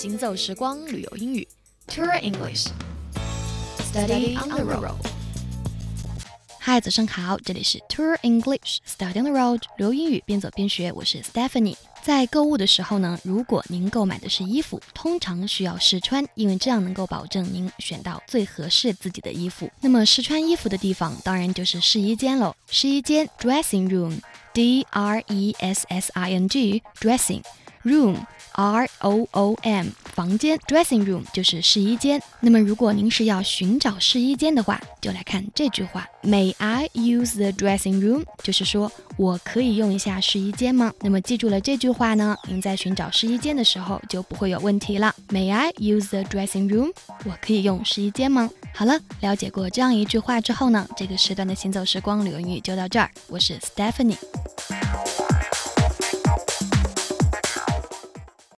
行走时光旅游英语，Tour English。Study on the road。嗨，早上好，这里是 Tour English Study on the road，旅游英语边走边学，我是 Stephanie。在购物的时候呢，如果您购买的是衣服，通常需要试穿，因为这样能够保证您选到最合适自己的衣服。那么试穿衣服的地方，当然就是试衣间喽。试衣间 （dressing room），D R E S S I N G，dressing room。R O O M 房间，dressing room 就是试衣间。那么如果您是要寻找试衣间的话，就来看这句话：May I use the dressing room？就是说我可以用一下试衣间吗？那么记住了这句话呢，您在寻找试衣间的时候就不会有问题了。May I use the dressing room？我可以用试衣间吗？好了，了解过这样一句话之后呢，这个时段的行走时光旅游英语就到这儿。我是 Stephanie。